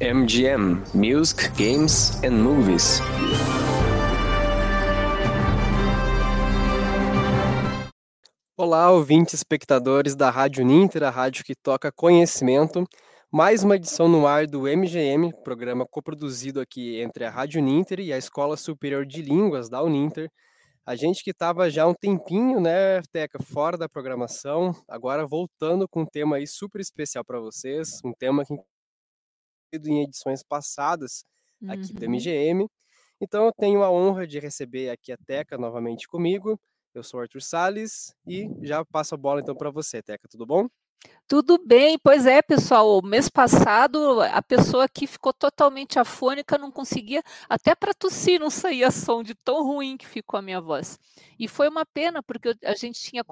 MGM Music, Games and Movies. Olá, ouvintes espectadores da Rádio Ninter, a rádio que toca conhecimento. Mais uma edição no ar do MGM, programa coproduzido aqui entre a Rádio Ninter e a Escola Superior de Línguas da Uninter. A gente que estava já um tempinho, né, Teca, fora da programação, agora voltando com um tema aí super especial para vocês, um tema que em edições passadas aqui do Uhum. MGM. Então eu tenho a honra de receber aqui a Teca novamente comigo. Eu sou Arthur Salles e já passo a bola então para você, Teca, tudo bom? Tudo bem, pois é, pessoal. Mês passado a pessoa aqui ficou totalmente afônica, não conseguia, até para tossir não saía som de tão ruim que ficou a minha voz. E foi uma pena, porque a gente tinha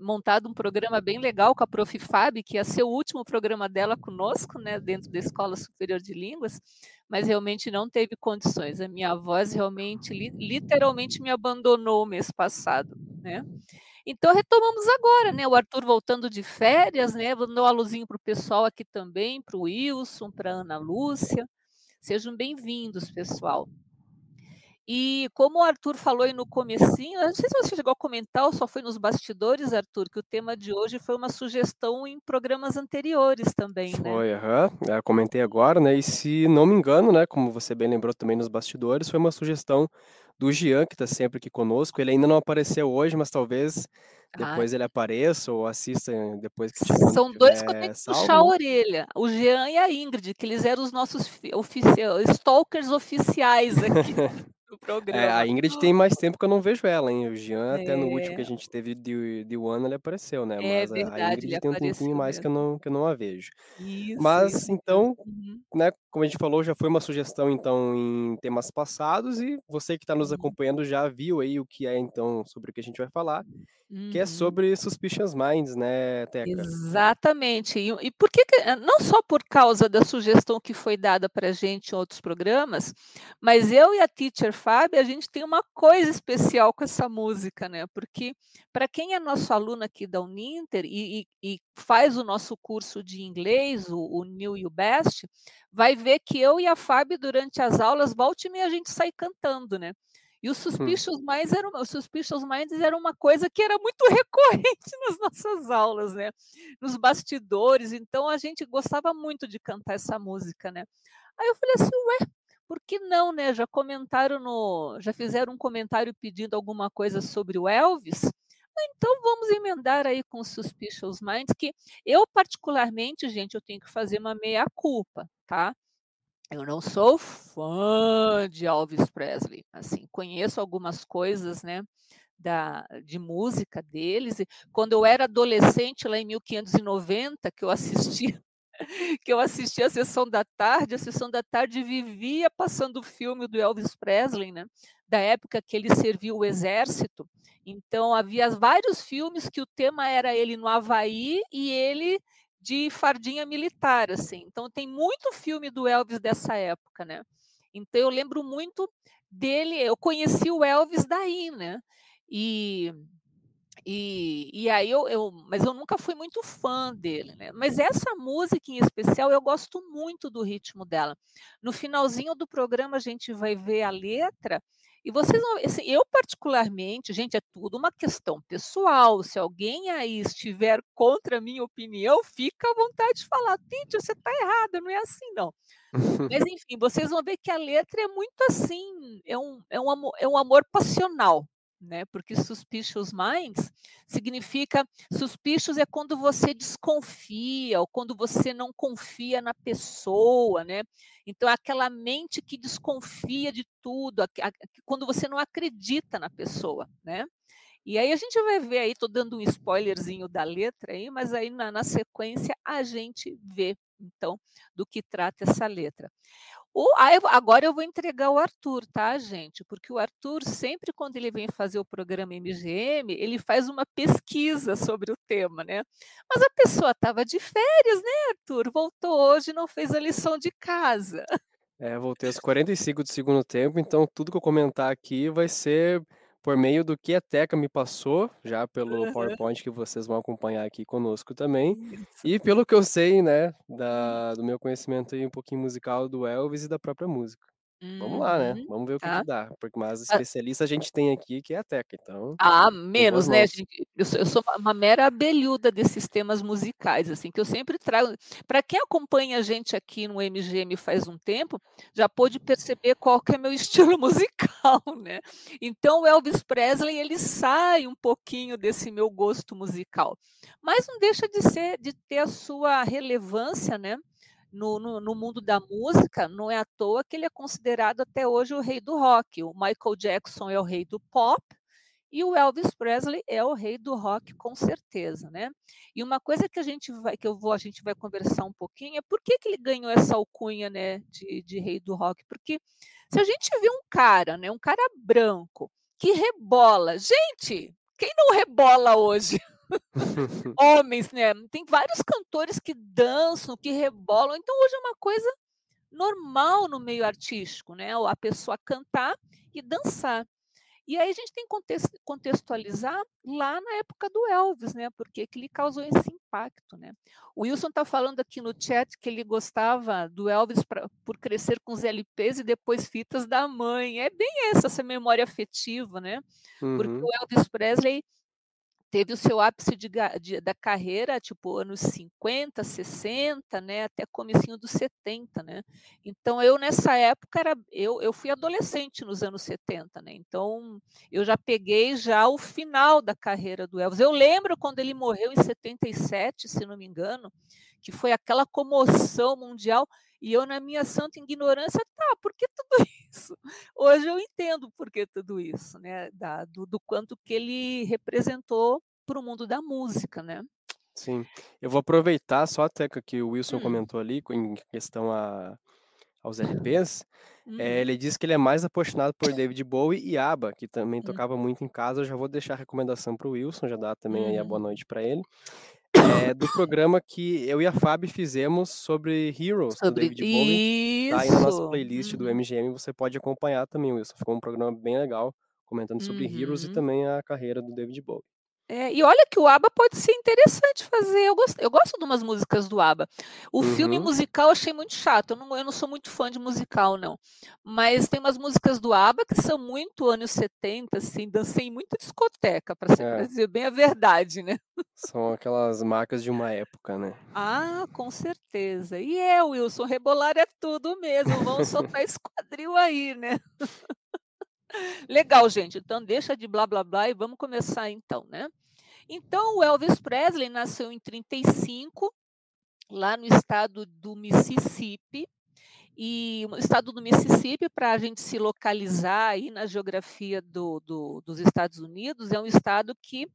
montado um programa bem legal com a Prof. Fábio, que ia ser o último programa dela conosco, né, dentro da Escola Superior de Línguas, mas realmente não teve condições. A minha voz realmente, li- literalmente me abandonou mês passado, né? Então retomamos agora, né? O Arthur voltando de férias, né? Vou dar um alôzinho para o pessoal aqui também, para o Wilson, para a Ana Lúcia. Sejam bem-vindos, pessoal. E como o Arthur falou aí no comecinho, não sei se você chegou a comentar ou só foi nos bastidores, Arthur, que o tema de hoje foi uma sugestão em programas anteriores também, né? Foi, aham. Eu comentei agora, né? E se não me engano, né? Como você bem lembrou também nos bastidores, foi uma sugestão do Jean, que está sempre aqui conosco. Ele ainda não apareceu hoje, mas talvez Ah, depois ele apareça ou assista depois que tipo, São dois que eu tenho que salvo, puxar a orelha, o Jean e a Ingrid, que eles eram os nossos fi- ofici- stalkers oficiais aqui do É, programa. a Ingrid tem mais tempo que eu não vejo ela, hein? O Jean, até no último que a É, gente teve de, de One, ele apareceu, né? é Mas a, a verdade, ele Ingrid tem um tempinho apareceu mais que eu mesmo. não, que eu não a vejo. Isso, Mas, isso. então, Uhum, né, como a gente falou, já foi uma sugestão, então, em temas passados, e você que está nos uhum, acompanhando já viu aí o que é, então, sobre o que a gente vai falar, que é uhum. sobre Suspicious Minds, né, Teca? Exatamente. E, e por que, que- eh, não só por causa da sugestão que foi dada para a gente em outros programas, mas eu e a Teacher Fábio, a gente tem uma coisa especial com essa música, né? Porque para quem é nosso aluno aqui da Uninter e, e- e faz o nosso curso de inglês, o, o New o Best, vai ver que eu e a Fábio, durante as aulas, volta e meia a gente sai cantando, né? E o Hum. Suspicious Minds era, uma- o Suspicious Minds era uma coisa que era muito recorrente nas nossas aulas, né? Nos bastidores, então a gente gostava muito de cantar essa música, né? Aí eu falei assim, ué, por que não, né? Já comentaram no, já fizeram um comentário pedindo alguma coisa sobre o Elvis. Ah, Então vamos emendar aí com o Suspicious Minds, que eu particularmente, gente, eu tenho que fazer uma meia culpa, tá? Eu não sou fã de Elvis Presley, assim, conheço algumas coisas, né, da, de música deles. E quando eu era adolescente, lá em 1590, que eu assistia, que eu assistia a sessão da tarde, a sessão da tarde vivia passando o filme do Elvis Presley, né, da época que ele serviu o exército. Então havia vários filmes que o tema era ele no Havaí e ele de fardinha militar, assim. Então tem muito filme do Elvis dessa época, né? Então eu lembro muito dele, eu conheci o Elvis daí, né? E, e, e aí eu, eu, mas eu nunca fui muito fã dele, né? Mas essa música em especial eu gosto muito do ritmo dela. No finalzinho do programa a gente vai ver a letra e vocês vão, assim, eu particularmente, gente, é tudo uma questão pessoal. Se alguém aí estiver contra a minha opinião, fica à vontade de falar, Tite, você está errada, não é assim não. Mas enfim, vocês vão ver que a letra é muito assim, é um, é um, amor, é um amor passional, né? Porque suspicious minds significa suspicious é quando você desconfia ou quando você não confia na pessoa, né? Então é aquela mente que desconfia de tudo, quando você não acredita na pessoa, né? E aí a gente vai ver aí, tô dando um spoilerzinho da letra aí, mas aí na, na sequência a gente vê então do que trata essa letra. O, agora eu vou entregar o Arthur, tá, gente? Porque o Arthur, sempre quando ele vem fazer o programa MGM, ele faz uma pesquisa sobre o tema, né? Mas a pessoa estava de férias, né, Arthur? Voltou hoje e não fez a lição de casa. É, voltei aos 45 do segundo tempo, então tudo que eu comentar aqui vai ser por meio do que a Teca me passou, já pelo Aham. PowerPoint que vocês vão acompanhar aqui conosco também, e pelo que eu sei, né, da do meu conhecimento aí um pouquinho musical do Elvis e da própria música. Vamos lá, né, Uhum. vamos ver o que que Tá. dá, porque mas Ah especialista a gente tem aqui que é a Teca, então, Ah, menos, né, eu sou eu sou uma mera abelhuda desses temas musicais, assim, que eu sempre trago pra quem acompanha a gente aqui no MGM faz um tempo, já pôde perceber qual que é meu estilo musical, né. Então o Elvis Presley ele sai um pouquinho desse meu gosto musical, mas não deixa de ser de ter a sua relevância, né, no no no mundo da música, não é à toa que ele é considerado até hoje o rei do rock, o Michael Jackson é o rei do pop, e o Elvis Presley é o rei do rock com certeza, né. E uma coisa que a gente vai que eu vou a gente vai conversar um pouquinho, é por que que ele ganhou essa alcunha, né, de de rei do rock, porque se a gente vê um cara, né, um cara branco, que rebola gente, quem não rebola hoje? Homens, né, tem vários cantores que dançam, que rebolam, então hoje é uma coisa normal no meio artístico, né, a pessoa cantar e dançar. E aí a gente tem que contextualizar lá na época do Elvis, né, porque que ele causou esse impacto, né. O Wilson tá falando aqui no chat que ele gostava do Elvis pra por crescer com os LPs e depois fitas da mãe, é bem essa, essa memória afetiva, né, porque o Uhum. Elvis Presley teve o seu ápice de de da carreira, tipo, anos 50, 60, né, até comecinho dos 70, né. Então eu nessa época era eu eu fui adolescente nos anos 70, né, então eu já peguei já o final da carreira do Elvis. Eu lembro quando ele morreu em 77, se não me engano, que foi aquela comoção mundial, e eu na minha santa ignorância, tá, por que tudo isso? Hoje eu entendo por que tudo isso, né, da do do quanto que ele representou para o mundo da música, né. Sim. Eu vou aproveitar só, Teca, que o Wilson Hum. comentou ali com em questão a aos LPs, eh, Uhum. ele diz que ele é mais apaixonado por David Bowie e ABBA, que também Hum. tocava muito em casa, eu já vou deixar a recomendação para o Wilson, já dá também aí a boa Uhum. noite pra ele. Eh, do programa que eu e a Fabi fizemos sobre Heroes, do Sobre David Bowie, tá aí na nossa playlist do Uhum. MGM, você pode acompanhar também, Wilson, ficou um programa bem legal, comentando sobre Heroes e Uhum. também a carreira do David Bowie. É, e olha que o ABBA pode ser interessante fazer, eu gos eu gosto de umas músicas do ABBA. O filme Uhum. musical eu achei muito chato, eu não eu não sou muito fã de musical não, mas tem umas músicas do ABBA que são muito anos 70, assim, dancei em muita discoteca, pra É. dizer bem a verdade, né. São aquelas marcas de uma época, né. Ah, com certeza. E é, Wilson, rebolar é tudo mesmo, vamos soltar esse quadril aí, né. Legal gente, então deixa de blá blá blá e vamos começar então, né. Então o Elvis Presley nasceu em 35, lá no estado do Mississippi, e o estado do Mississippi, pra gente se localizar aí na geografia do do dos Estados Unidos, é um estado que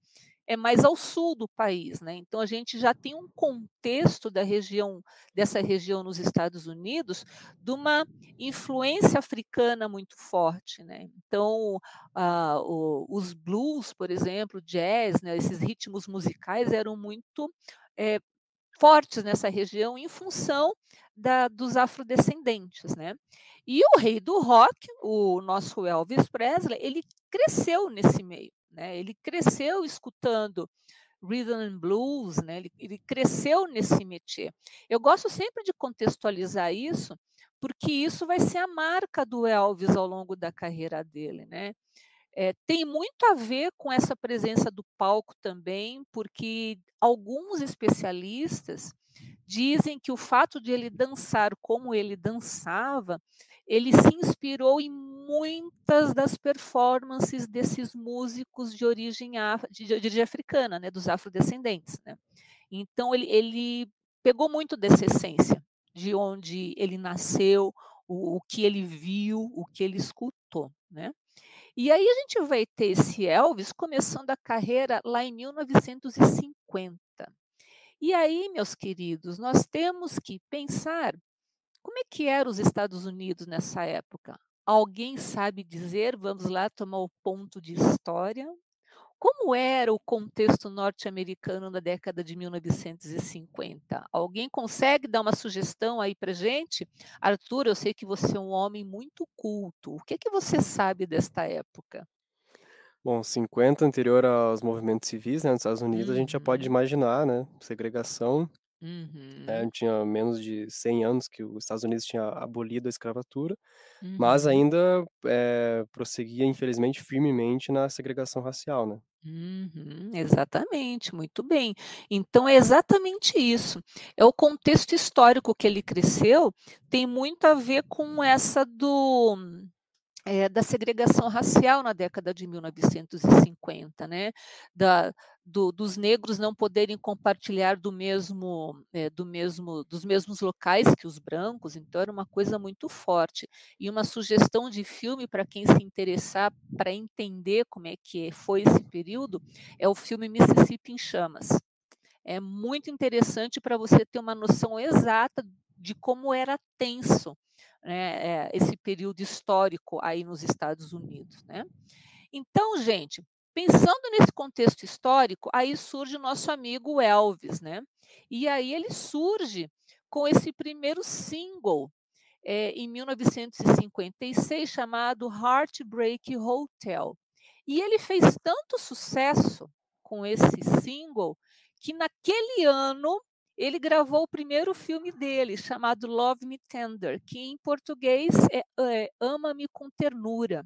é mais ao sul do país, né, então a gente já tem um contexto da região dessa região nos Estados Unidos, de uma influência africana muito forte, né. Então, ah, o os blues, por exemplo, jazz, né, esses ritmos musicais eram muito, eh, fortes nessa região em função da dos afrodescendentes, né. E o rei do rock, o nosso Elvis Presley, ele cresceu nesse meio, né, ele cresceu escutando rhythm and blues, né, ele ele cresceu nesse métier. Eu gosto sempre de contextualizar isso, porque isso vai ser a marca do Elvis ao longo da carreira dele, né. Eh, tem muito a ver com essa presença do palco também, porque alguns especialistas dizem que o fato de ele dançar como ele dançava, ele se inspirou em muitas das performances desses músicos de origem af de de origem africana, né, dos afrodescendentes, né. Então ele ele pegou muito dessa essência, de onde ele nasceu, o o que ele viu, o que ele escutou, né. E aí a gente vai ter esse Elvis começando a carreira lá em 1950. E aí, meus queridos, nós temos que pensar, como é que era os Estados Unidos nessa época? Alguém sabe dizer? Vamos lá tomar o ponto de história. Como era o contexto norte-americano na década de 1950? Alguém consegue dar uma sugestão aí pra gente? Arthur, eu sei que você é um homem muito culto, o que que você sabe desta época? Bom, 50 anterior aos movimentos civis, né, nos Estados Unidos, a gente já pode Uhum. imaginar, né, segregação. É, Uhum. tinha menos de 100 anos que os Estados Unidos tinha abolido a escravatura, mas Uhum. ainda, eh, prosseguia, infelizmente, firmemente na segregação racial, né. Uhum, exatamente, muito bem. Então é exatamente isso. É o contexto histórico que ele cresceu, tem muito a ver com essa do eh, da segregação racial na década de 1950, né, da do dos negros não poderem compartilhar do mesmo, eh, do mesmo dos mesmos locais que os brancos, então era uma coisa muito forte. E uma sugestão de filme para quem se interessar para entender como é que foi esse período, é o filme Mississippi em Chamas. É muito interessante para você ter uma noção exata de como era tenso, né, eh, esse período histórico aí nos Estados Unidos, né. Então, gente, pensando nesse contexto histórico, aí surge o nosso amigo Elvis, né. E aí ele surge com esse primeiro single, eh, em 1956 chamado Heartbreak Hotel. E ele fez tanto sucesso com esse single, que naquele ano ele gravou o primeiro filme dele, chamado Love Me Tender, que em português é é Ama-me com Ternura,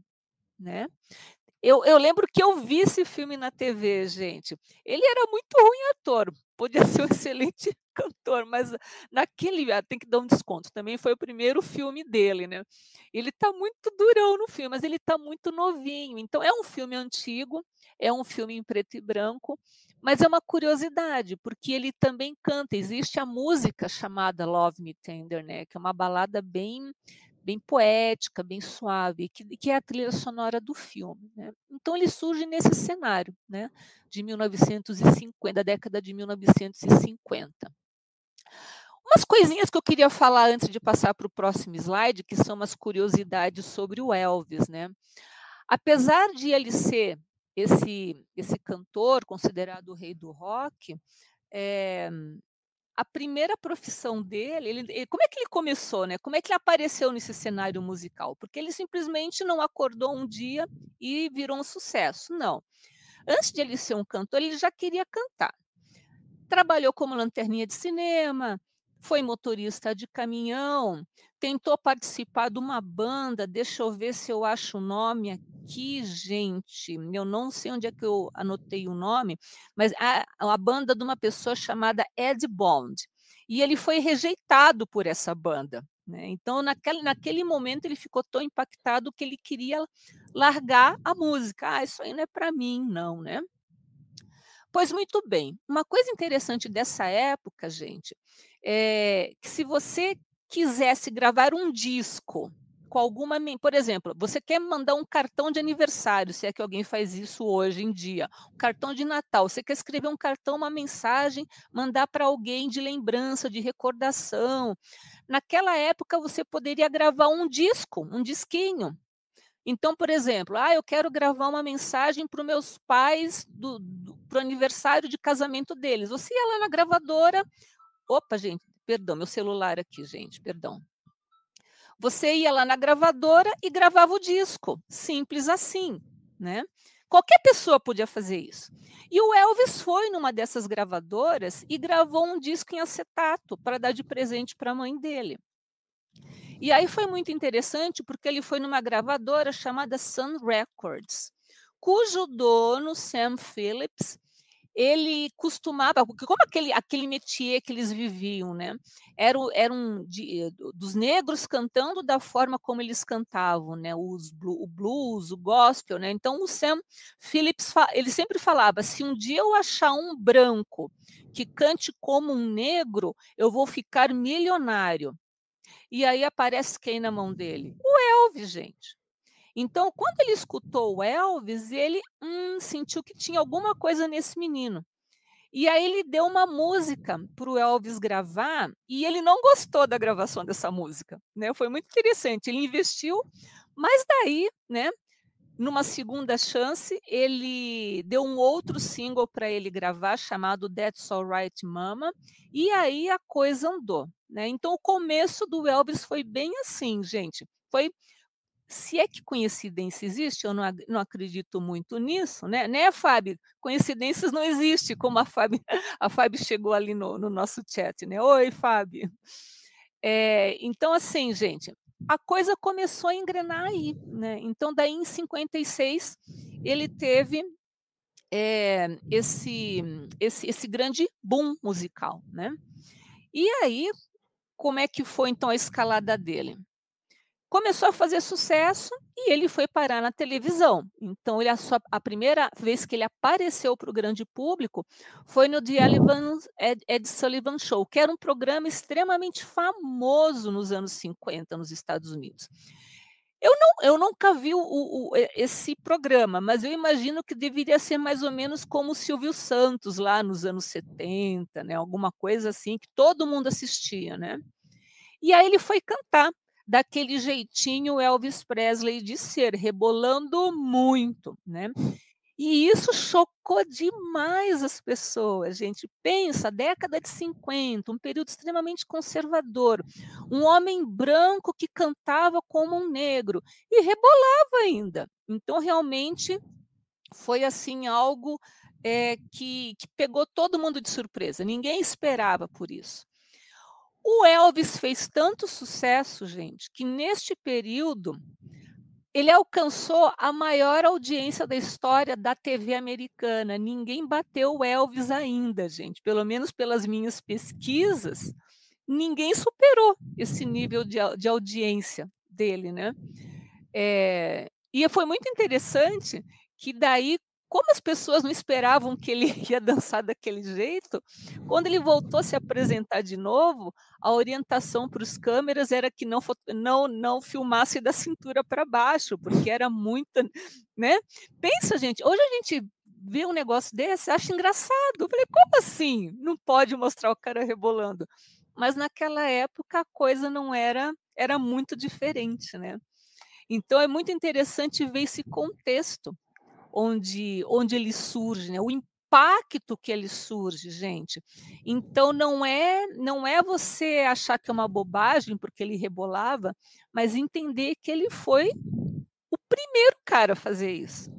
né. Eu eu lembro que eu vi esse filme na TV, gente. Ele era muito ruim ator, podia ser um excelente cantor, mas naquele ah, tem que dar um desconto, também foi o primeiro filme dele, né. Ele tá muito durão no filme, mas ele tá muito novinho, então é um filme antigo, é um filme em preto e branco, mas é uma curiosidade, porque ele também canta, existe a música chamada Love Me Tender, né, que é uma balada bem bem poética, bem suave, que que é a trilha sonora do filme, né. Então ele surge nesse cenário, né, de 1950, da década de 1950. Umas coisinhas que eu queria falar antes de passar para o próximo slide, que são umas curiosidades sobre o Elvis, né. Apesar de ele ser esse esse cantor considerado o rei do rock, eh, a primeira profissão dele, ele ele como é que ele começou, né, como é que ele apareceu nesse cenário musical? Porque ele simplesmente não acordou um dia e virou um sucesso, não. Antes de ele ser um cantor, ele já queria cantar. Trabalhou como lanterninha de cinema, foi motorista de caminhão, tentou participar de uma banda, deixa eu ver se eu acho o nome aqui, gente, eu não sei onde é que eu anotei o nome, mas a a banda de uma pessoa chamada Ed Bond, e ele foi rejeitado por essa banda, né, então naquele naquele momento ele ficou tão impactado que ele queria largar a música, "Ah, isso aí não é para mim não", né. Pois muito bem, uma coisa interessante dessa época, gente, é que se você quisesse gravar um disco com alguma por exemplo, você quer mandar um cartão de aniversário, se é que alguém faz isso hoje em dia, um cartão de Natal, você quer escrever um cartão, uma mensagem, mandar para alguém de lembrança, de recordação. Naquela época você poderia gravar um disco, um disquinho. Então, por exemplo, "Ah, eu quero gravar uma mensagem para os meus pais do do para o aniversário de casamento deles", você ia lá na gravadora opa gente, perdão, meu celular aqui gente, perdão. Você ia lá na gravadora e gravava o disco, simples assim, né. Qualquer pessoa podia fazer isso. E o Elvis foi numa dessas gravadoras e gravou um disco em acetato para dar de presente para a mãe dele. E aí foi muito interessante, porque ele foi numa gravadora chamada Sun Records, cujo dono, Sam Phillips, ele costumava como aquele aquele métier que eles viviam, né, era era um de dos negros cantando da forma como eles cantavam, né, os o blues, o gospel, né, então o Sam Phillips ele sempre falava: "Se um dia eu achar um branco que cante como um negro, eu vou ficar milionário". E aí aparece quem na mão dele? O Elvis, gente. Então quando ele escutou o Elvis, ele, hum, sentiu que tinha alguma coisa nesse menino. E aí ele deu uma música para o Elvis gravar, e ele não gostou da gravação dessa música, né, foi muito interessante, ele investiu, mas daí, né, numa segunda chance, ele deu um outro single para ele gravar chamado That's Alright Mama, e aí a coisa andou, né. Então o começo do Elvis foi bem assim gente, foi se é que coincidência existe, eu não, não acredito muito nisso, né? Né, Fábio? Coincidências não existem, como a Fábio, a Fábio chegou ali no, no nosso chat, né? Oi, Fábio. É, então, assim, gente, a coisa começou a engrenar aí, né? Então, daí em 56, ele teve é, esse, esse, esse grande boom musical, né? E aí, como é que foi então a escalada dele? Começou a fazer sucesso e ele foi parar na televisão. Então, ele, a, sua, a primeira vez que ele apareceu para o grande público foi no The Ed, Ed Sullivan Show, que era um programa extremamente famoso nos anos 50 nos Estados Unidos. Eu, não, eu nunca vi o, o, esse programa, mas eu imagino que deveria ser mais ou menos como o Silvio Santos lá nos anos 70, né? Alguma coisa assim que todo mundo assistia, né? E aí ele foi cantar daquele jeitinho Elvis Presley de ser, rebolando muito, né? E isso chocou demais as pessoas, gente. Pensa, década de 50, um período extremamente conservador. Um homem branco que cantava como um negro e rebolava ainda. Então, realmente, foi assim algo é, que, que pegou todo mundo de surpresa. Ninguém esperava por isso. O Elvis fez tanto sucesso, gente, que neste período ele alcançou a maior audiência da história da TV americana. Ninguém bateu o Elvis ainda, gente. Pelo menos pelas minhas pesquisas, ninguém superou esse nível de, de audiência dele, né? É, e foi muito interessante que daí, como as pessoas não esperavam que ele ia dançar daquele jeito, quando ele voltou a se apresentar de novo, a orientação para os câmeras era que não, não, não filmasse da cintura para baixo, porque era muita, né? Pensa, gente, hoje a gente vê um negócio desse, acha engraçado. Eu falei, como assim? Não pode mostrar o cara rebolando. Mas naquela época a coisa não era, era muito diferente, né? Então é muito interessante ver esse contexto onde, onde ele surge, né? o impacto que ele surge, gente. Então não é não é você achar que é uma bobagem porque ele rebolava, mas entender que ele foi o primeiro cara a fazer isso.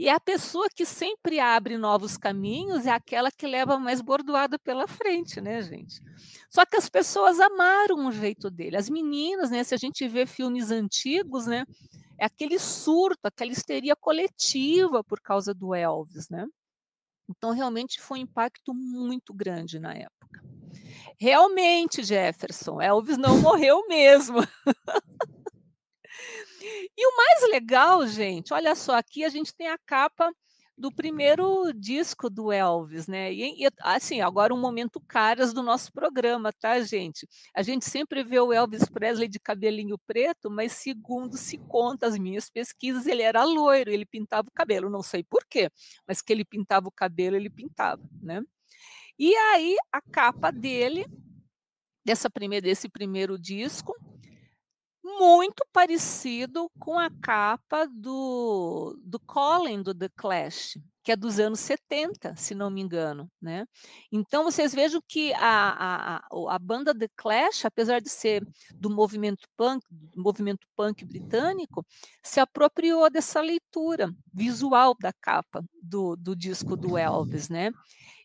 E a pessoa que sempre abre novos caminhos é aquela que leva mais bordoada pela frente, né, gente? Só que as pessoas amaram o jeito dele. As meninas, né, se a gente vê filmes antigos, né, é aquele surto, aquela histeria coletiva por causa do Elvis, né? Então, realmente foi um impacto muito grande na época. Realmente, Jefferson, Elvis não morreu mesmo. e o mais legal, gente, olha só, aqui a gente tem a capa do primeiro disco do Elvis, né? E, e, assim, agora um momento caras do nosso programa, tá, gente? A gente sempre vê o Elvis Presley de cabelinho preto, mas segundo se conta as minhas pesquisas, ele era loiro, ele pintava o cabelo, não sei por quê, mas que ele pintava o cabelo, ele pintava, né? E aí a capa dele dessa primeira desse primeiro disco muito parecido com a capa do, do Colin, do The Clash, que é dos anos 70, se não me engano. Né? Então, vocês vejam que a, a, a banda The Clash, apesar de ser do movimento punk, do movimento punk britânico, se apropriou dessa leitura visual da capa do, do disco do Elvis. Né?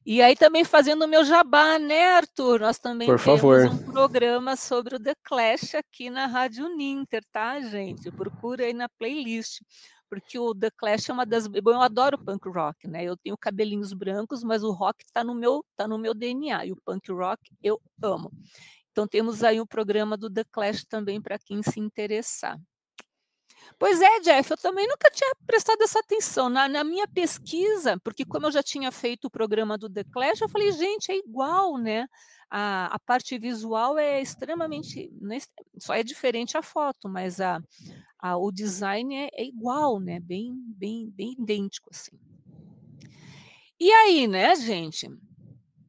E aí também fazendo o meu jabá, né, Arthur? Nós também Por temos favor. um programa sobre o The Clash aqui na Rádio Ninter, tá, gente? Procura aí na playlist. Porque o The Clash é uma das. Bom, eu adoro punk rock, né? Eu tenho cabelinhos brancos, mas o rock está no meu tá no meu DNA. E o punk rock eu amo. Então temos aí o programa do The Clash também para quem se interessar. Pois é, Jeff, eu também nunca tinha prestado essa atenção. Na, na, minha pesquisa, porque como eu já tinha feito o programa do The Clash, eu falei, gente, é igual, né? A, a parte visual é extremamente. Né, só é diferente a foto, mas a, a o design é, é, igual, né? Bem, bem, bem idêntico, assim. E aí, né, gente?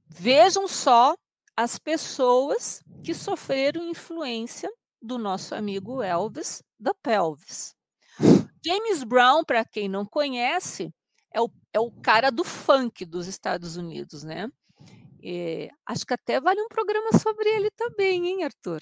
Vejam só as pessoas que sofreram influência do nosso amigo Elvis da Pelvis. James Brown, para quem não conhece, é o, é o cara do funk dos Estados Unidos, né? E, acho que até vale um programa sobre ele também, hein, Arthur?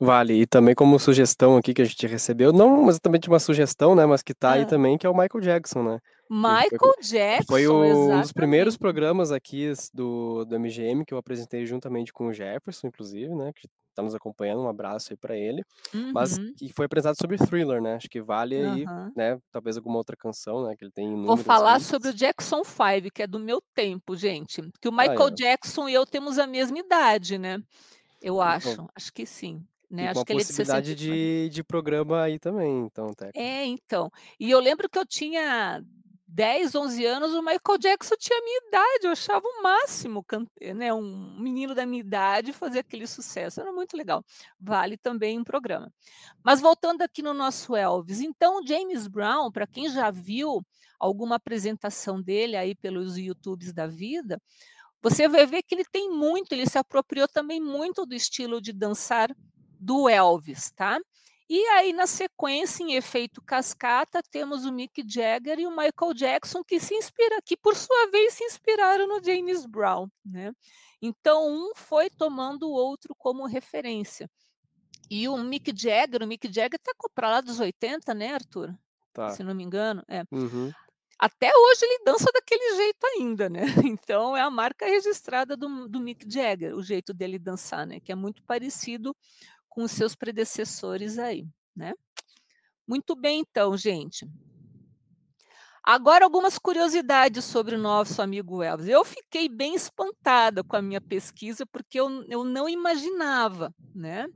Vale, e também como sugestão aqui que a gente recebeu, não exatamente uma sugestão, né, mas que tá aí Hã. também, que é o Michael Jackson, né. Michael que foi Jackson, o um dos primeiros programas aqui do do MGM que eu apresentei juntamente com o Jefferson, inclusive, né, que tá nos acompanhando, um abraço aí pra ele, mas Uhum. que foi apresentado sobre Thriller, né, acho que vale aí, Aham. né, talvez alguma outra canção, né, que ele tem Vou falar sobre o Jackson 5, que é do meu tempo, gente, que o Aí, Michael ó. Jackson e eu temos a mesma idade, né, eu E com acho, acho que sim, e né, com acho a que ele é de possibilidade 64. de de programa aí também, então, Teca. É, então, e eu lembro que eu tinha 10, 11 anos, o Michael Jackson tinha a minha idade, eu achava o máximo can né, um menino da minha idade fazer aquele sucesso, era muito legal. Vale também um programa. Mas voltando aqui no nosso Elvis, então o James Brown, pra quem já viu alguma apresentação dele aí pelos YouTubes da vida, você vai ver que ele tem muito ele se apropriou também muito do estilo de dançar do Elvis, tá. E aí na sequência, em efeito cascata, temos o Mick Jagger e o Michael Jackson que se inspira que por sua vez se inspiraram no James Brown, né. Então um foi tomando o outro como referência. E o Mick Jagger o Mick Jagger tá co pra lá dos 80, né, Arthur? Tá. Se não me engano, é. Uhum. Até hoje ele dança daquele jeito ainda, né, então é a marca registrada do do Mick Jagger, o jeito dele dançar, né, que é muito parecido com os seus predecessores aí, né. Muito bem então, gente. Agora algumas curiosidades sobre o nosso amigo Elvis. Eu fiquei bem espantada com a minha pesquisa, porque eu eu não imaginava, né.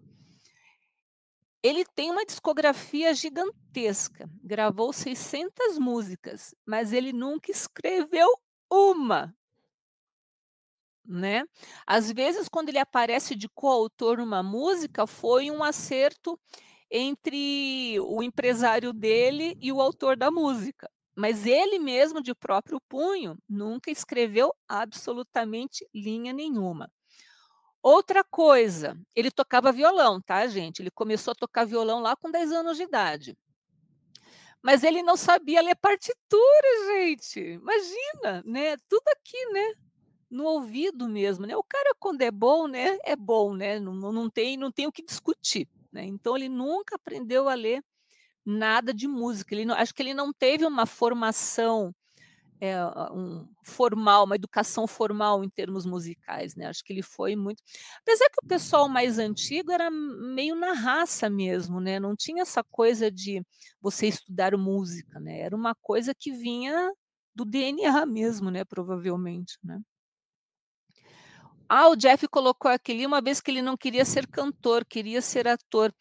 Ele tem uma discografia gigantesca, gravou 600 músicas, mas ele nunca escreveu uma. Né. Às vezes quando ele aparece de coautor numa música, foi um acerto entre o empresário dele e o autor da música, mas ele mesmo de próprio punho, nunca escreveu absolutamente linha nenhuma. Outra coisa, ele tocava violão, tá gente, ele começou a tocar violão lá com 10 anos de idade. Mas ele não sabia ler partitura gente, imagina, né, tudo aqui, né, no ouvido mesmo, né, o cara quando é bom, né, é bom, né, não não tem não tem o que discutir, né, então ele nunca aprendeu a ler nada de música, ele não acho que ele não teve uma formação, eh, um formal, uma educação formal em termos musicais, né, acho que ele foi muito apesar que o pessoal mais antigo era meio na raça mesmo, né, não tinha essa coisa de você estudar música, né, era uma coisa que vinha do DNA mesmo, né, provavelmente, né. Ah, o Jeff colocou aqui, li uma vez que ele não queria ser cantor, queria ser ator.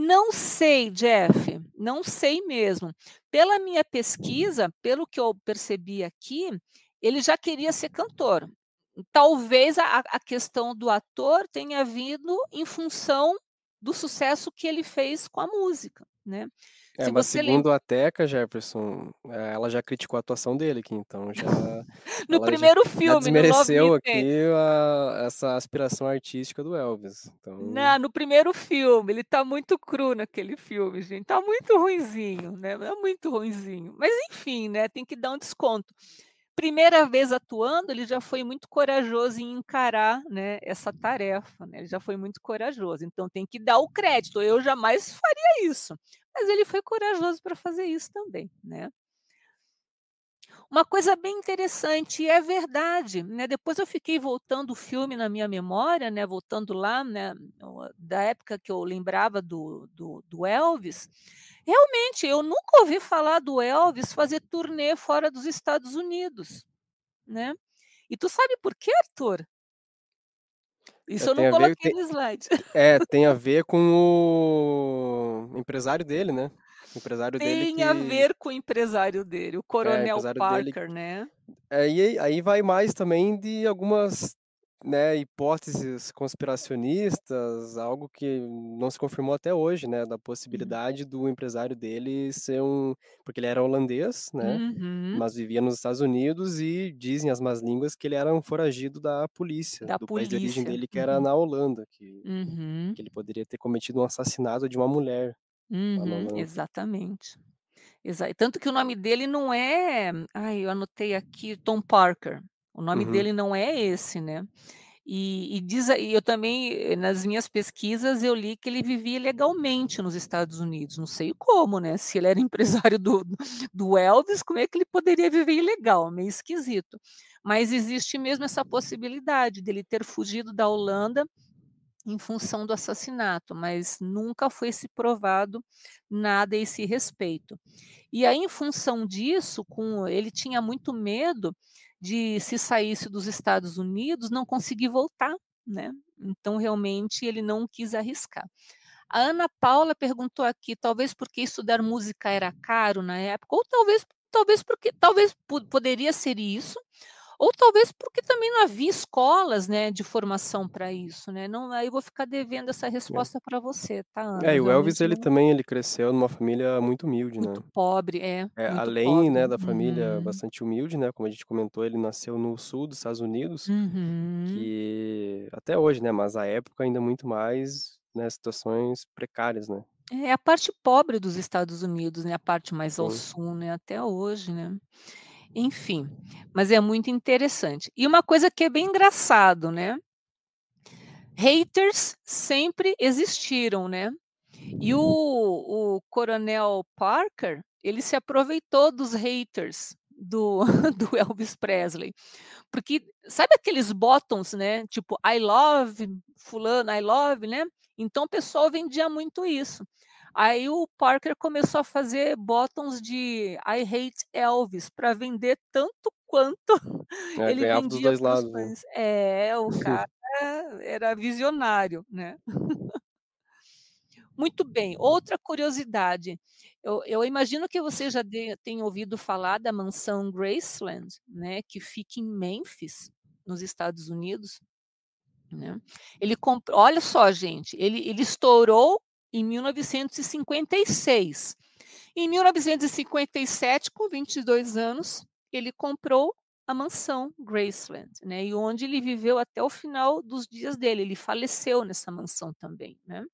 Não sei Jeff, não sei mesmo. Pela minha pesquisa, pelo que eu percebi aqui, ele já queria ser cantor. Talvez a a questão do ator tenha vindo em função do sucesso que ele fez com a música, né. É, Se mas segundo a Teca, Jefferson, eh, ela já criticou a atuação dele aqui, então já No já primeiro já filme, Me desmereceu aqui a essa aspiração artística do Elvis, então Não, no primeiro filme, ele tá muito cru naquele filme gente, tá muito ruinzinho, né, é muito ruinzinho. Mas enfim, né, tem que dar um desconto. Primeira vez atuando, ele já foi muito corajoso em encarar, né, essa tarefa, né, ele já foi muito corajoso, então tem que dar o crédito, eu jamais faria isso, mas ele foi corajoso pra fazer isso também, né. Uma coisa bem interessante, e é verdade, né, depois eu fiquei voltando o filme na minha memória, né, voltando lá, né, da época que eu lembrava do do do Elvis, realmente eu nunca ouvi falar do Elvis fazer turnê fora dos Estados Unidos, né. E tu sabe por quê, Arthur? Isso eu não tem a ver coloquei tem no slide. é, tem a ver com o empresário dele, né, o empresário dele Tem a que ver com o empresário dele, o É, o Coronel dele Parker, né. é, e aí aí vai mais também de algumas, né, hipóteses conspiracionistas, algo que não se confirmou até hoje, né, da Hum. possibilidade do empresário dele ser um porque ele era holandês, né, Uhum. mas vivia nos Estados Unidos e dizem as más línguas que ele era um foragido da polícia, Da do país de origem polícia. dele que era Uhum. na Holanda, que Uhum. que ele poderia ter cometido um assassinato de uma mulher, Uhum, exatamente. Exa tanto que o nome dele não é ai, eu anotei aqui, Tom Parker, o nome Uhum. dele não é esse, né. E e diz e eu também, nas minhas pesquisas, eu li que ele vivia legalmente nos Estados Unidos, não sei como, né, se ele era empresário do do Elvis, como é que ele poderia viver ilegal? Meio esquisito. Mas existe mesmo essa possibilidade dele ter fugido da Holanda em função do assassinato, mas nunca foi se provado nada a esse respeito. E aí, em função disso, com ele tinha muito medo de se saísse dos Estados Unidos, não conseguir voltar, né. Então, realmente, ele não quis arriscar. A Ana Paula perguntou aqui, talvez porque estudar música era caro na época, ou talvez talvez porque talvez po poderia ser isso, ou talvez porque também não havia escolas, né, de formação para isso, né, não aí eu vou ficar devendo essa É. resposta para você, tá, É, Ana, e o Elvis realmente ele também ele cresceu numa família muito humilde, né. Muito pobre, é, É, além, pobre. né, da família Uhum. bastante humilde, né, como a gente comentou, ele nasceu no sul dos Estados Unidos, Uhum. que até hoje, né, mas à época ainda muito mais, né, situações precárias, né. É a parte pobre dos Estados Unidos, né, a parte mais ao Sim. sul, né, até hoje, né. Enfim, mas é muito interessante. E uma coisa que é bem engraçado, né haters sempre existiram, né. E o o coronel Parker, ele se aproveitou dos haters do do Elvis Presley, porque sabe aqueles bottoms, né, tipo I love fulano, I love, né, então o pessoal vendia muito isso. Aí o Parker começou a fazer bottoms de I hate Elvis para vender tanto quanto É, ele dos vendia 2 para os lados, né. É, o cara era visionário, né. Muito bem, outra curiosidade, eu eu imagino que você já de tenha ouvido falar da mansão Graceland, né, que fica em Memphis, nos Estados Unidos, né. Ele compro olha só gente, ele ele estourou em 1956. Em 1957, com 22 anos, ele comprou a mansão Graceland, né, e onde ele viveu até o final dos dias dele, ele faleceu nessa mansão também, né.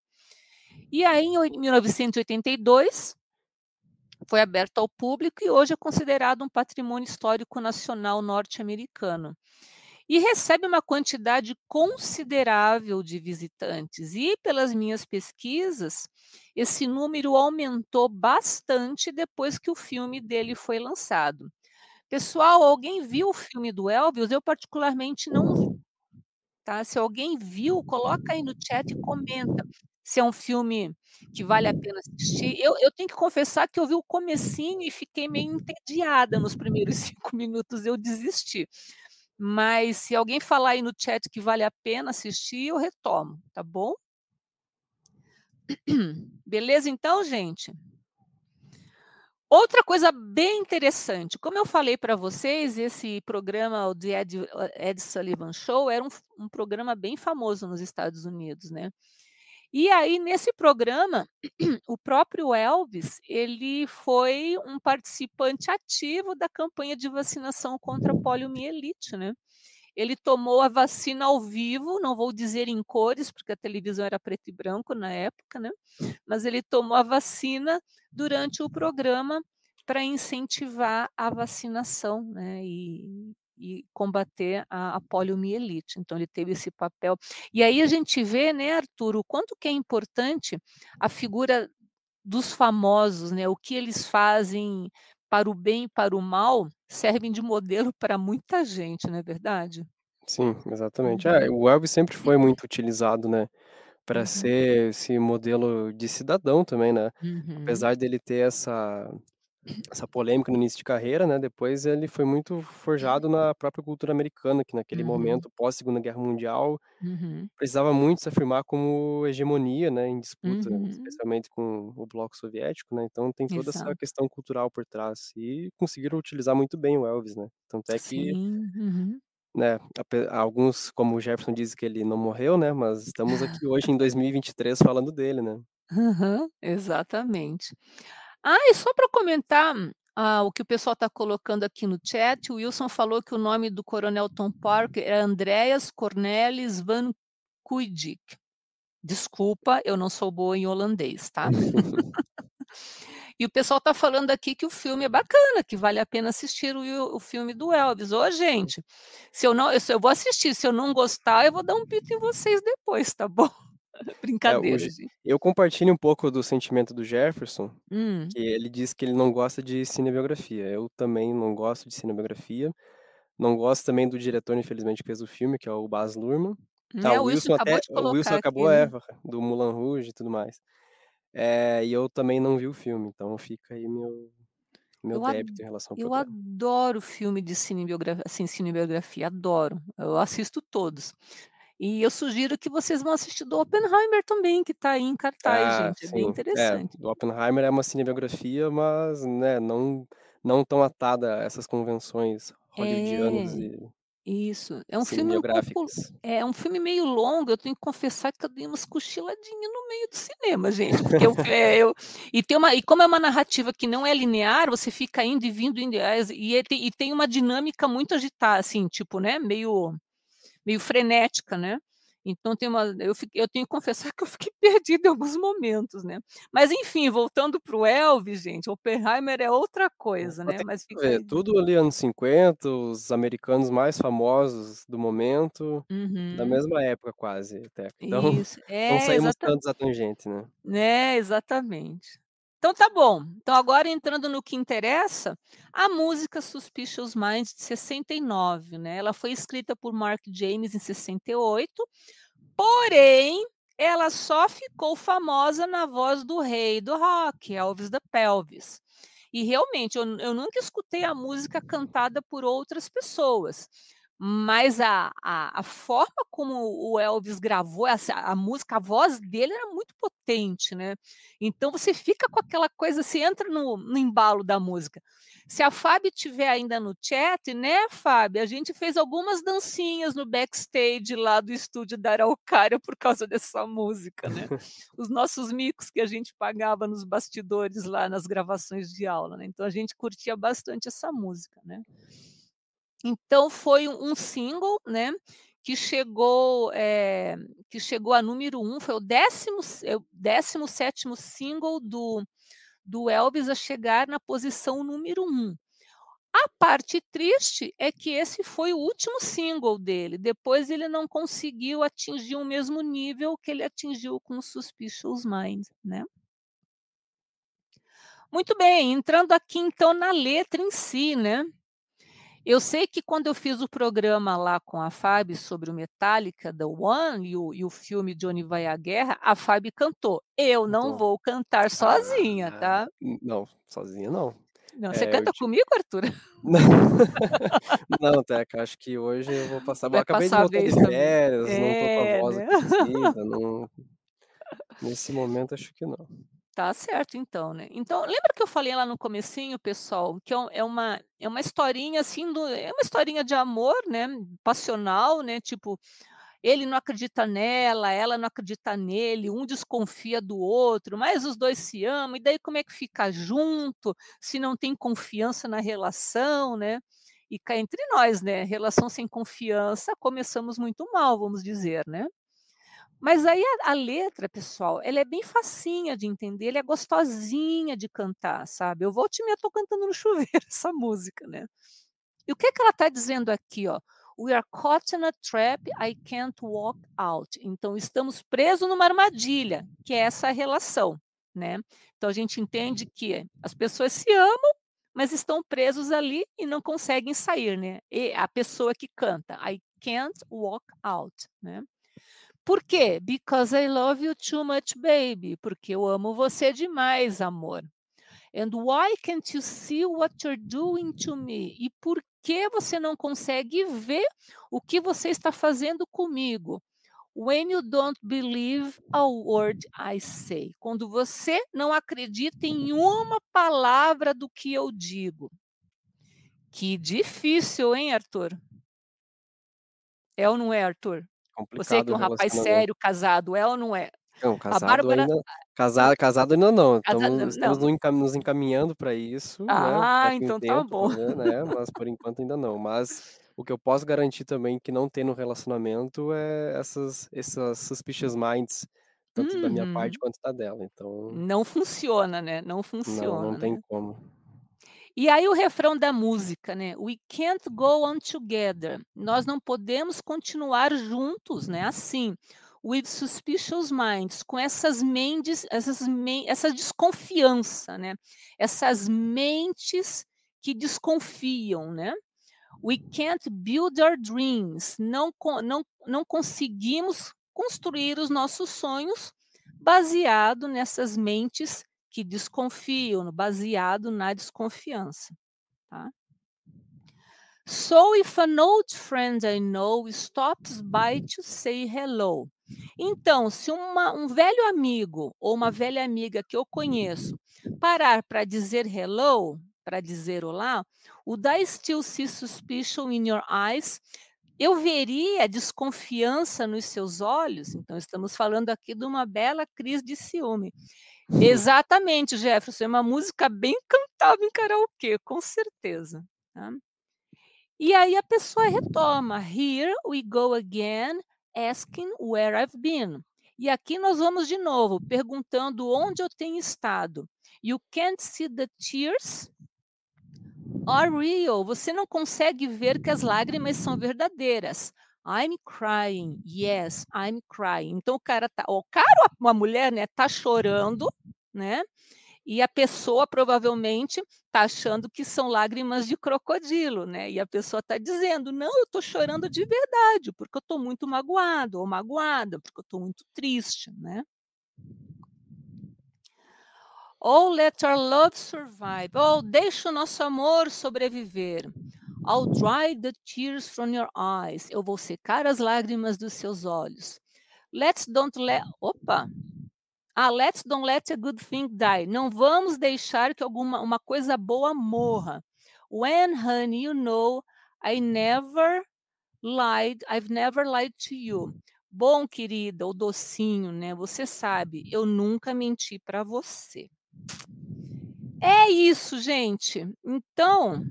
E aí em oi 1982 foi aberto ao público e hoje é considerado um patrimônio histórico nacional norte-americano. E recebe uma quantidade considerável de visitantes e pelas minhas pesquisas, esse número aumentou bastante depois que o filme dele foi lançado. Pessoal, alguém viu o filme do Elvis? Eu particularmente não vi, tá, se alguém viu, coloca aí no chat e comenta, se é um filme que vale a pena assistir. Eu eu tenho que confessar que eu vi o comecinho e fiquei meio entediada nos primeiros 5 minutos, eu desisti. Mas se alguém falar aí no chat que vale a pena assistir, eu retomo, tá bom? Beleza então, gente? Outra coisa bem interessante, como eu falei para vocês, esse programa, o The Ed Ed Sullivan Show, era um um programa bem famoso nos Estados Unidos, né. E aí nesse programa, o próprio Elvis, ele foi um participante ativo da campanha de vacinação contra a poliomielite, né. Ele tomou a vacina ao vivo, não vou dizer em cores, porque a televisão era preto e branco na época, né, mas ele tomou a vacina durante o programa para incentivar a vacinação, né, e e combater a a poliomielite, então ele teve esse papel. E aí a gente vê, né, Arthur, o quanto que é importante a figura dos famosos, né, o que eles fazem para o bem e para o mal, servem de modelo para muita gente, não é verdade? Sim, exatamente. É, Uhum. o Elvis sempre foi muito utilizado, né, pra Uhum. ser esse modelo de cidadão também, né. Uhum. Apesar dele ter essa essa polêmica no início de carreira, né, depois ele foi muito forjado na própria cultura americana, que naquele Uhum. momento, pós Segunda Guerra Mundial, Uhum. precisava muito se afirmar como hegemonia, né, em disputa, Uhum. especialmente com o bloco soviético, né, então tem toda essa Exato. questão cultural por trás, e conseguiram utilizar muito bem o Elvis, né. Tanto é que uhum. né, alguns, como o Jefferson diz que ele não morreu, né, mas estamos aqui hoje em 2023 falando dele, né. Exatamente. Ah, e só para comentar, ah, o que o pessoal está colocando aqui no chat, o Wilson falou que o nome do coronel Tom Parker é Andreas Cornelis van Kuijik. Desculpa, eu não sou boa em holandês, tá. E o pessoal está falando aqui que o filme é bacana, que vale a pena assistir o, o filme do Elvis. Ô, gente, se eu não, eu, eu vou assistir, se eu não gostar, eu vou dar um pito em vocês depois, tá bom? Brincadeira, É, o gente. eu compartilho um pouco do sentimento do Jefferson, Hum. que ele diz que ele não gosta de cinebiografia. Eu também não gosto de cinebiografia. Não gosto também do diretor, infelizmente, que fez o filme, que é o Baz Luhrmann. Ah, É, o Wilson Wilson acabou até o Wilson colocar aqui, acabou né? é, do Moulin Rouge e tudo mais. Eh, e eu também não vi o filme, então fica aí meu meu Eu débito em relação ao eu programa. adoro filme de cinebiogra assim, cinebiografia, adoro. Eu assisto todos. E eu sugiro que vocês vão assistir do Oppenheimer também, que está aí em cartaz, Ah, gente, é bem. É, interessante. do Oppenheimer é uma cinebiografia, mas, né, não não tão atada a essas convenções hollywoodianas É, e isso. É um filme um pouco cinebiográficas. é um filme meio longo, eu tenho que confessar que eu dei umas cochiladinha no meio do cinema, gente, porque eu eh, eu e tem uma e como é uma narrativa que não é linear, você fica indo e vindo, indo e e tem uma dinâmica muito agitada, assim, tipo, né, meio meio frenética, né. Então tem uma eu fiquei eu tenho que confessar que eu fiquei perdida em alguns momentos, né. Mas enfim, voltando para o Elvis, gente, Oppenheimer é outra coisa, Mas né, mas ver, aí tudo ali anos 50, os americanos mais famosos do momento, da Uhum. mesma época quase até. Então, Isso. não É, saímos exata tantos à tangente, né. né, exatamente. Então tá bom. Então agora entrando no que interessa, a música Suspicious Minds de 69, né, ela foi escrita por Mark James em 68, porém, ela só ficou famosa na voz do rei do rock, Elvis da Pelvis. E realmente eu eu nunca escutei a música cantada por outras pessoas, mas a a a forma como o Elvis gravou essa a música, a voz dele era muito potente, né. Então você fica com aquela coisa, você entra no no embalo da música. Se a Fábia estiver ainda no chat, né, Fábia, a gente fez algumas dancinhas no backstage lá do estúdio da Araucária por causa dessa música, né. Os nossos micos que a gente pagava nos bastidores lá nas gravações de aula, né, então a gente curtia bastante essa música, né. Então foi um um single, né, que chegou, eh, que chegou a número 1, foi o décimo se o 17º single do do Elvis a chegar na posição número 1. A parte triste é que esse foi o último single dele, depois ele não conseguiu atingir o mesmo nível que ele atingiu com Suspicious Minds, né. Muito bem, entrando aqui então na letra em si, né. Eu sei que quando eu fiz o programa lá com a Fábia sobre o Metallica, The One, e o e o filme Johnny Vai à Guerra, a Fábia cantou. Eu não Então vou cantar sozinha, ah, tá. não, sozinha não. Não, você eu canta comigo, Arthur? Não, Teca, acho que hoje eu vou passar eu Vai acabei de passar a voltar de férias, não tô com a É, voz né. aquecida, não nesse momento acho que não. Tá certo então, né. Então, lembra que eu falei lá no comecinho, pessoal, que é é uma é uma historinha, assim, do é uma historinha de amor, né, passional, né, tipo, ele não acredita nela, ela não acredita nele, um desconfia do outro, mas os 2 se amam, e daí como é que fica junto, se não tem confiança na relação, né. E cá entre nós, né, relação sem confiança, começamos muito mal, vamos dizer, né. Mas aí a a letra, pessoal, ela é bem facinha de entender, ela é gostosinha de cantar, sabe. Eu volta e meia tô cantando no chuveiro essa música, né. E o que que ela tá dizendo aqui, ó: "We are caught in a trap, I can't walk out". Então estamos presos numa armadilha, que é essa relação, né. Então a gente entende que as pessoas se amam, mas estão presos ali e não conseguem sair, né. E a pessoa que canta: "I can't walk out", né. Por quê? "Because I love you too much baby", porque eu amo você demais, amor. "And why can't you see what you're doing to me", e por que você não consegue ver o que você está fazendo comigo? "When you don't believe a word I say", quando você não acredita em uma palavra do que eu digo. Que difícil, hein, Arthur? É ou não é, Arthur? Você que é um rapaz sério, casado, é ou não é? Não, A casado Bárbara ainda a casa casado ainda não, Casado estamos estamos não. enca nos encaminhando pra isso, né, Ah, então tá tempo bom. talvez, né, mas por enquanto ainda não. Mas o que eu posso garantir também que não tem no relacionamento é essas essas suspicious minds tanto da minha parte Uhum. quanto da dela, então Não funciona, né, não Não, não funciona, tem né. como. E aí o refrão da música, né, "We can't go on together", nós não podemos continuar juntos, né, assim, "with suspicious minds", com essas mendes essas essa desconfiança, né, essas mentes que desconfiam, né. "We can't build our dreams", não não não conseguimos construir os nossos sonhos baseado nessas mentes que desconfiam, baseado na desconfiança, tá. "So if an old friend I know stops by to say hello", então, se uma um velho amigo ou uma velha amiga que eu conheço parar pra dizer hello, pra dizer olá, "Would I still see suspicion in your eyes", eu veria desconfiança nos seus olhos? Então estamos falando aqui de uma bela crise de ciúme. Exatamente, Jefferson, é uma música bem cantável em karaokê, com certeza, tá. E aí a pessoa retoma, "Here we go again, asking where I've been", e aqui nós vamos de novo, perguntando onde eu tenho estado. "You can't see the tears are real", você não consegue ver que as lágrimas são verdadeiras. "I'm crying, yes, I'm crying", então o cara tá o cara ou a mulher, né, tá chorando, né, e a pessoa provavelmente tá achando que são lágrimas de crocodilo, né, e a pessoa tá dizendo: "Não, eu tô chorando de verdade, porque eu tô muito magoado ou magoada, porque eu tô muito triste", né. "Oh, let our love survive", oh, deixa o nosso amor sobreviver. "I'll dry the tears from your eyes", eu vou secar as lágrimas dos seus olhos. "Let's don't let", opa, ah, "Let's don't let a good thing die", não vamos deixar que alguma uma coisa boa morra. "When honey you know I never lied I've never lied to you", bom querida ou docinho, né, você sabe, eu nunca menti pra você. É isso gente, então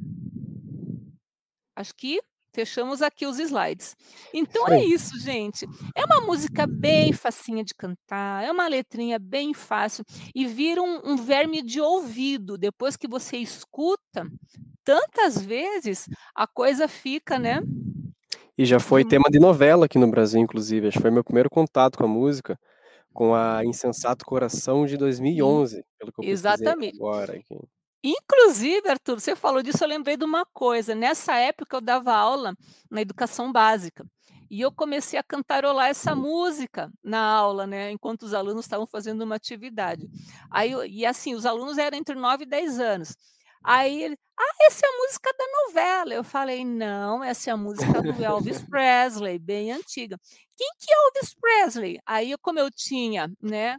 acho que fechamos aqui os slides. Então Isso é isso gente, é uma música bem facinha de cantar, é uma letrinha bem fácil e vira um um verme de ouvido, depois que você escuta tantas vezes, a coisa fica, né E já foi de tema de novela aqui no Brasil inclusive, acho que foi meu primeiro contato com a música, com a Hum. Insensato Coração de Sim, 2011, pelo que eu exatamente. agora aqui. Inclusive, Arthur, você falou disso, eu lembrei de uma coisa, nessa época eu dava aula na educação básica, e eu comecei a cantarolar essa música na aula, né, enquanto os alunos estavam fazendo uma atividade. Aí e assim, os alunos eram entre 9 e 10 anos. Aí ele: "Ah, essa é a música da novela", eu falei: "Não, essa é a música do Elvis Presley, bem antiga". "Quem que é Elvis Presley?". Aí como eu tinha, né,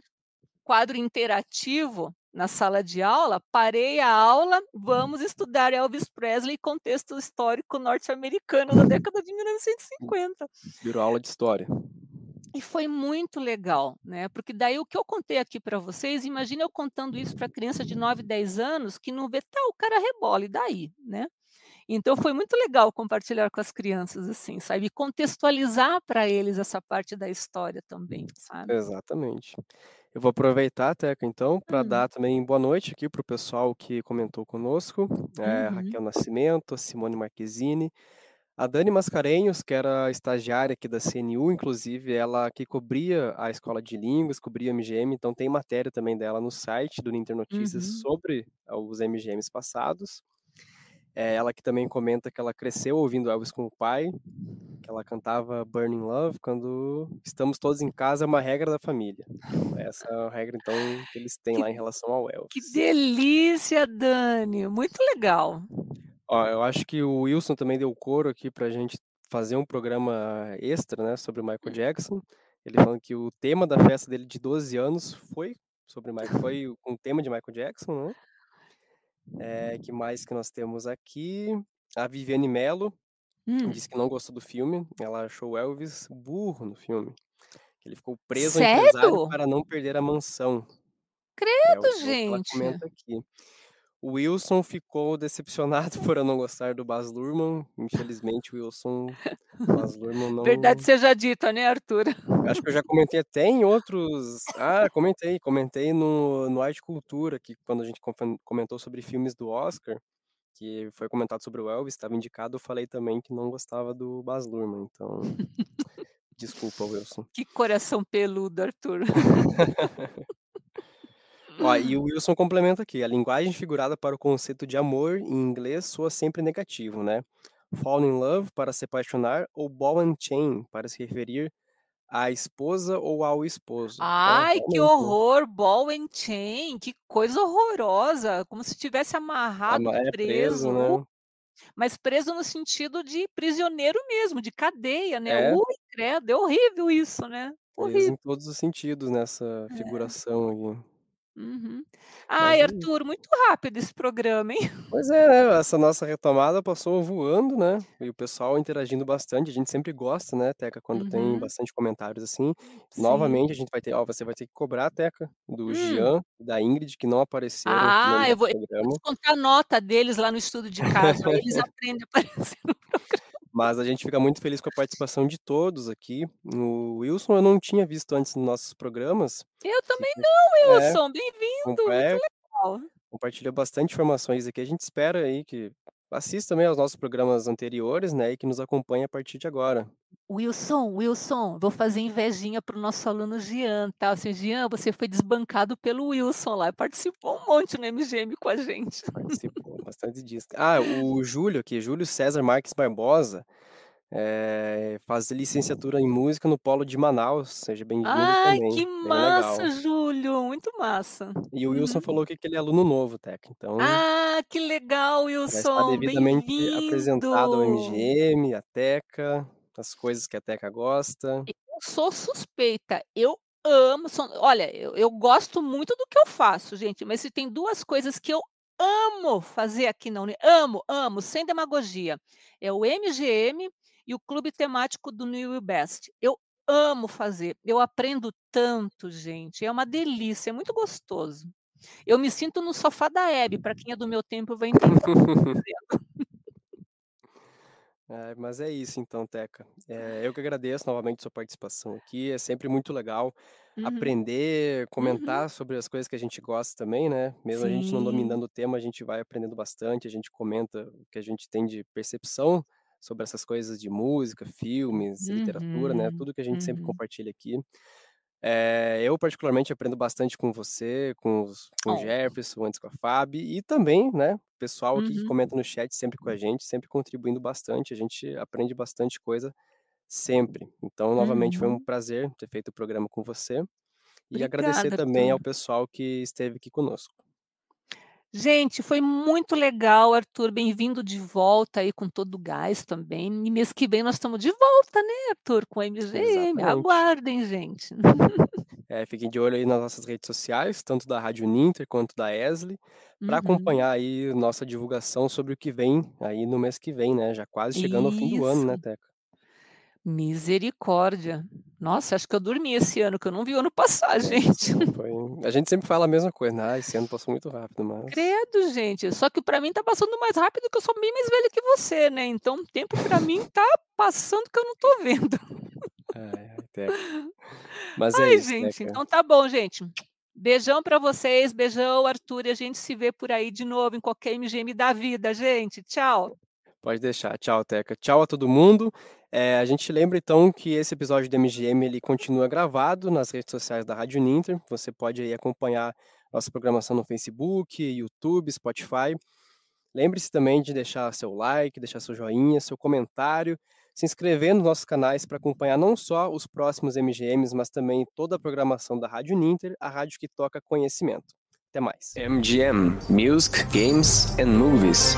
quadro interativo na sala de aula, parei a aula, vamos estudar Elvis Presley, contexto histórico norte-americano da década de 1950. Virou aula de história. E foi muito legal, né, porque daí o que eu contei aqui pra vocês, imagina eu contando isso pra criança de 9, 10 anos que não vê tá, o cara rebola, e daí, né. Então foi muito legal compartilhar com as crianças, assim, sabe, e contextualizar pra eles essa parte da história também, sabe. Exatamente. Eu vou aproveitar, Teca, então, pra Hum. dar também boa noite aqui para o pessoal que comentou conosco, eh, Uhum. Raquel Nascimento, Simone Marquezine, a Dani Mascarenhas, que era estagiária aqui da CNU, inclusive ela que cobria a escola de línguas, cobria o MGM, então tem matéria também dela no site do Ninter Notícias Uhum. sobre os MGMs passados. Eh, ela que também comenta que ela cresceu ouvindo Elvis com o pai, que ela cantava Burning Love quando estamos todos em casa, é uma regra da família, que é essa a regra então que eles têm Que lá em relação ao que Elvis. delícia, Dani, muito legal. Ó, eu acho que o Wilson também deu coro aqui pra gente fazer um programa extra, né, sobre o Michael. Jackson, ele falando que o tema da festa dele de 12 anos foi sobre Michael foi um tema de Michael Jackson, né. Eh, que mais que nós temos aqui? A Viviane Mello Hum. disse que não gostou do filme, ela achou o Elvis burro no filme, ele ficou preso Sério? para não perder a mansão. É Credo, ela gente. comenta aqui. O Wilson ficou decepcionado por eu não gostar do Baz Luhrmann. Infelizmente, o Wilson, Baz Luhrmann não... Verdade seja dita, né, Arthur? Acho que eu já comentei até em outros... Ah, comentei. Comentei no, no Arte Cultura, que quando a gente comentou sobre filmes do Oscar, que foi comentado sobre o Elvis, estava indicado, eu falei também que não gostava do Baz Luhrmann. Então, desculpa, Wilson. Que coração peludo, Arthur. Ó, e o Wilson complementa aqui, a linguagem figurada para o conceito de amor em inglês soa sempre negativo, né? Fall in love para se apaixonar ou ball and chain para se referir à esposa ou ao esposo. Então, Ai, que horror! Ball and chain, que coisa horrorosa! Como se tivesse amarrado, Ama- É preso, preso, né? mas preso no sentido de prisioneiro mesmo, de cadeia, né? É. Ui, credo, é horrível isso, né? Preso Horrível. em todos os sentidos nessa É. figuração aqui. Uhum. Mas Ai, isso. Arthur, muito rápido esse programa, hein? Pois é, né? Essa nossa retomada passou voando, né? E o pessoal interagindo bastante. A gente sempre gosta, né, Teca, quando tem Uhum. bastante comentários assim. Sim. Novamente, a gente vai ter, ó, você vai ter que cobrar, Teca, do Hum. Jean da Ingrid, que não apareceram Ah, eu vou eu vou descontar a nota deles lá no estudo de caso, aí eles aprendem a aparecer no programa. Mas a gente fica muito feliz com a participação de todos aqui. O Wilson eu não tinha visto antes nos nossos programas. Eu também não, é, Wilson, bem-vindo, é, muito legal. compartilha bastante informações aqui. A gente espera aí que assista também aos nossos programas anteriores, né, e que nos acompanhe a partir de agora. Wilson, Wilson, vou fazer invejinha pro nosso aluno Jean, tá? Assim, Jean, você foi desbancado pelo Wilson lá, participou um monte no MGM com a gente. Participou bastante disso. Ah, o Júlio aqui, Júlio César Marques Barbosa, eh, faz licenciatura em música no Polo de Manaus. Seja bem-vindo Ai, também, que massa. Júlio, muito massa. E o Wilson Uhum. falou que ele é aluno novo, Teca. Então, Ah, que legal, está Wilson, devidamente apresentado ao. MGM, a Teca, as coisas que a Teca gosta. Eu sou suspeita, eu amo, são olha, eu eu gosto muito do que eu faço, gente, mas se tem 2 coisas que eu amo fazer aqui na Uni amo, amo, sem demagogia, é o MGM e o clube temático do New Best. Eu amo fazer, eu aprendo tanto, gente, é uma delícia, é muito gostoso. Eu me sinto no sofá da Hebe, para quem é do meu tempo vai entender o que eu tô dizendo. É, mas é isso então, Teca. Eh, eu que agradeço novamente sua participação aqui. É sempre muito legal Uhum. aprender, Uhum. comentar sobre as coisas que a gente gosta também, né? Mesmo a gente não Sim. dominando o tema, a gente vai aprendendo bastante, a gente comenta o que a gente tem de percepção sobre essas coisas de música, filmes, literatura, né? Uhum, Tudo que a gente sempre uhum. compartilha aqui. Eh, eu particularmente aprendo bastante com você, com os com o Oh. Jefferson, antes com a Fabi e também, né, o pessoal aqui que Uhum. comenta no chat sempre com a gente, sempre contribuindo bastante. A gente aprende bastante coisa sempre. Então, novamente, foi um Uhum. prazer ter feito o programa com você. E agradecer Obrigada, também ao Arthur. pessoal que esteve aqui conosco. Gente, foi muito legal, Arthur, bem-vindo de volta aí com todo o gás também. E mês que vem nós estamos de volta, né, Arthur, com o MGM. Exatamente. Aguardem, gente. É, fiquem de olho aí nas nossas redes sociais, tanto da Rádio Ninter quanto da ESLI, para Uhum. acompanhar aí nossa divulgação sobre o que vem aí no mês que vem, né? Já quase chegando ao fim do ano, né, Isso. Teca? Misericórdia. Nossa, acho que eu dormi esse ano, que eu não vi o ano passado, É, gente. foi a gente sempre fala a mesma coisa, né: "Ah, esse ano passou muito rápido", mas Credo, gente. Só que para mim tá passando mais rápido, que eu sou bem mais velha que você, né, então o tempo para mim tá passando que eu não tô vendo. Ai, Teca. Mas é Ai, isso, gente, Teca. então tá bom, gente. Beijão para vocês, beijão, Arthur, e a gente se vê por aí de novo em qualquer MGM da vida, gente. Tchau. Pode deixar. Tchau, Teca. Tchau a todo mundo. Eh, a gente lembra então que esse episódio do MGM ele continua gravado nas redes sociais da Rádio Ninter. Você pode aí acompanhar nossa programação no Facebook, YouTube, Spotify. Lembre-se também de deixar seu like, deixar seu joinha, seu comentário, se inscrever nos nossos canais para acompanhar não só os próximos MGMs, mas também toda a programação da Rádio Ninter, a rádio que toca conhecimento. Até mais. MGM Music, Games and Movies.